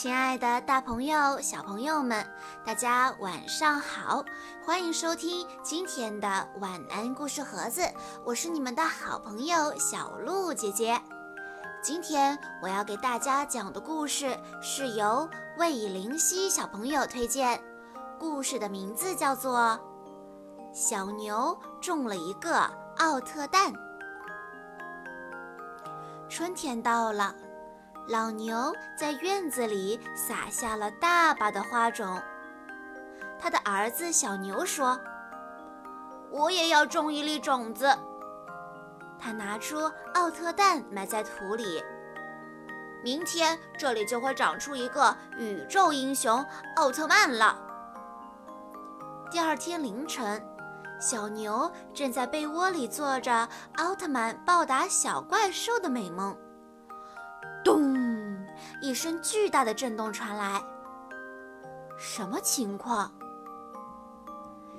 亲爱的，大朋友、小朋友们，大家晚上好！欢迎收听今天的晚安故事盒子，我是你们的好朋友小鹿姐姐。今天我要给大家讲的故事是由魏灵犀小朋友推荐，故事的名字叫做《小牛中了一个奥特蛋》。春天到了。老牛在院子里撒下了大把的花种。他的儿子小牛说：“我也要种一粒种子。”他拿出奥特蛋埋在土里，明天这里就会长出一个宇宙英雄奥特曼了。第二天凌晨，小牛正在被窝里做着奥特曼暴打小怪兽的美梦。咚！一声巨大的震动传来，什么情况？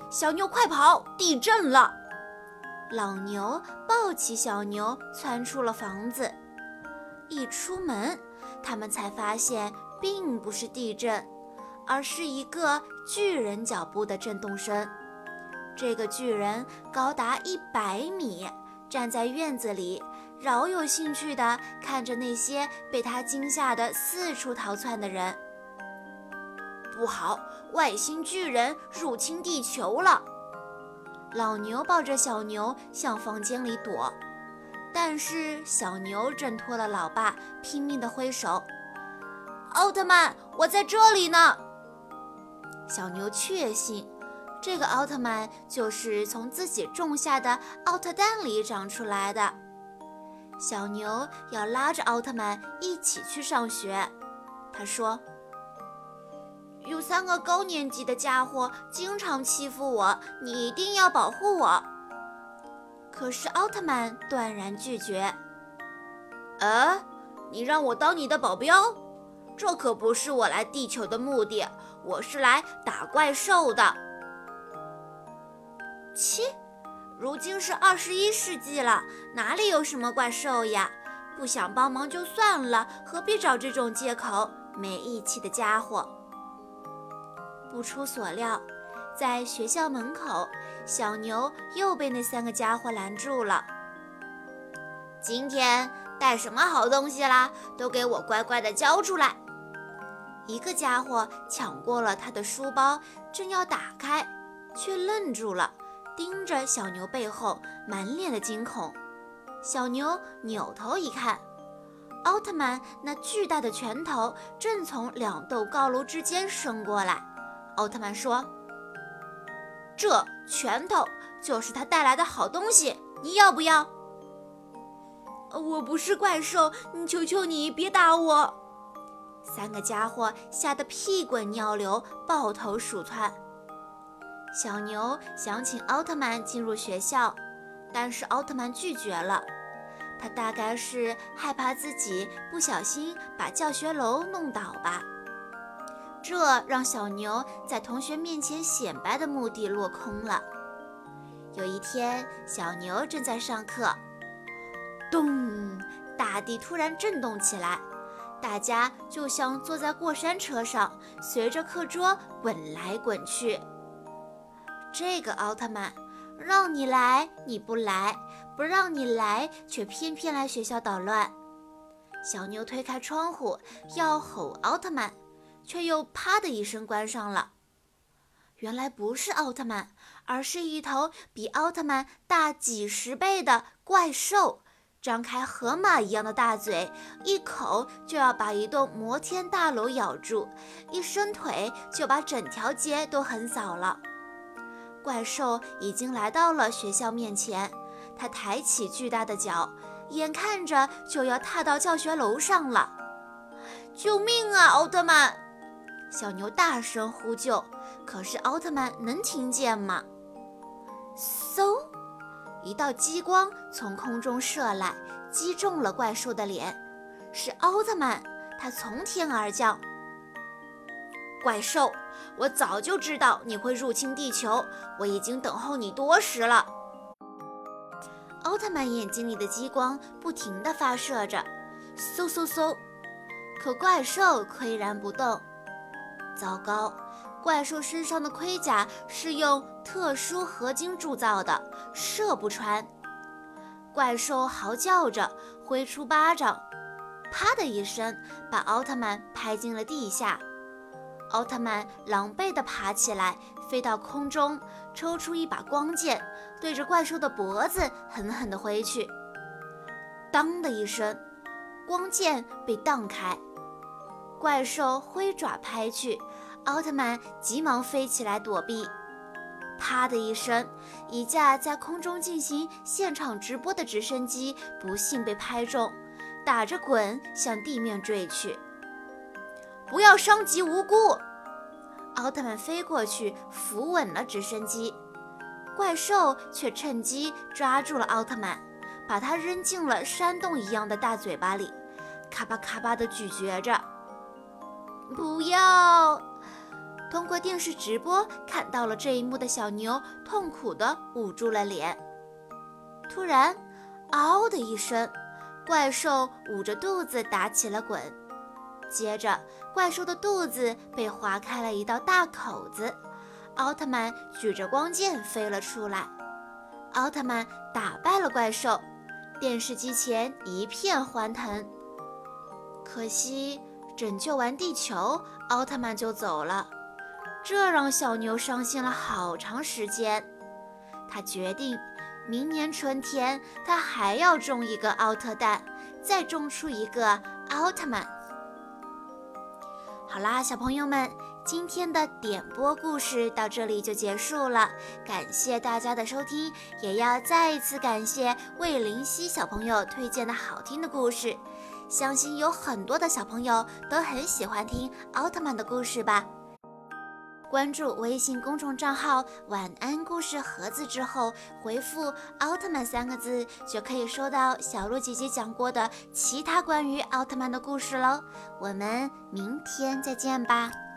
小牛快跑！地震了！老牛抱起小牛，窜出了房子。一出门，他们才发现并不是地震，而是一个巨人脚步的震动声。这个巨人高达一百米，站在院子里。饶有兴趣地看着那些被他惊吓得四处逃窜的人。不好，外星巨人入侵地球了！老牛抱着小牛向房间里躲，但是小牛挣脱了老爸，拼命地挥手：“奥特曼，我在这里呢！”小牛确信，这个奥特曼就是从自己种下的奥特蛋里长出来的。小牛要拉着奥特曼一起去上学。他说：“有三个高年级的家伙经常欺负我，你一定要保护我。”可是奥特曼断然拒绝。“呃，你让我当你的保镖？这可不是我来地球的目的，我是来打怪兽的。”切。如今是二十一世纪了，哪里有什么怪兽呀？不想帮忙就算了，何必找这种借口？没义气的家伙！不出所料，在学校门口，小牛又被那三个家伙拦住了。今天带什么好东西啦？都给我乖乖的交出来！一个家伙抢过了他的书包，正要打开，却愣住了。盯着小牛背后，满脸的惊恐。小牛扭头一看，奥特曼那巨大的拳头正从两栋高楼之间伸过来。奥特曼说：“这拳头就是他带来的好东西，你要不要？”“我不是怪兽，你求求你别打我！”三个家伙吓得屁滚尿流，抱头鼠窜。小牛想请奥特曼进入学校，但是奥特曼拒绝了。他大概是害怕自己不小心把教学楼弄倒吧。这让小牛在同学面前显摆的目的落空了。有一天，小牛正在上课，咚！大地突然震动起来，大家就像坐在过山车上，随着课桌滚来滚去。这个奥特曼，让你来你不来，不让你来却偏偏来学校捣乱。小妞推开窗户要吼奥特曼，却又啪的一声关上了。原来不是奥特曼，而是一头比奥特曼大几十倍的怪兽，张开河马一样的大嘴，一口就要把一栋摩天大楼咬住，一伸腿就把整条街都横扫了。怪兽已经来到了学校面前，它抬起巨大的脚，眼看着就要踏到教学楼上了。救命啊，奥特曼！小牛大声呼救，可是奥特曼能听见吗？嗖！一道激光从空中射来，击中了怪兽的脸。是奥特曼，他从天而降。怪兽，我早就知道你会入侵地球，我已经等候你多时了。奥特曼眼睛里的激光不停地发射着，嗖嗖嗖，可怪兽岿然不动。糟糕，怪兽身上的盔甲是用特殊合金铸造的，射不穿。怪兽嚎叫着，挥出巴掌，啪的一声，把奥特曼拍进了地下。奥特曼狼狈地爬起来，飞到空中，抽出一把光剑，对着怪兽的脖子狠狠地挥去。当的一声，光剑被荡开，怪兽挥爪拍去，奥特曼急忙飞起来躲避。啪的一声，一架在空中进行现场直播的直升机不幸被拍中，打着滚向地面坠去。不要伤及无辜！奥特曼飞过去扶稳了直升机，怪兽却趁机抓住了奥特曼，把他扔进了山洞一样的大嘴巴里，咔吧咔吧地咀嚼着。不要！通过电视直播看到了这一幕的小牛痛苦地捂住了脸。突然，嗷的一声，怪兽捂着肚子打起了滚。接着，怪兽的肚子被划开了一道大口子，奥特曼举着光剑飞了出来。奥特曼打败了怪兽，电视机前一片欢腾。可惜，拯救完地球，奥特曼就走了，这让小牛伤心了好长时间。他决定，明年春天他还要种一个奥特蛋，再种出一个奥特曼。好啦，小朋友们，今天的点播故事到这里就结束了，感谢大家的收听，也要再一次感谢魏灵犀小朋友推荐的好听的故事，相信有很多的小朋友都很喜欢听奥特曼的故事吧。关注微信公众账号“晚安故事盒子”之后，回复“奥特曼”三个字，就可以收到小鹿姐姐讲过的其他关于奥特曼的故事喽。我们明天再见吧。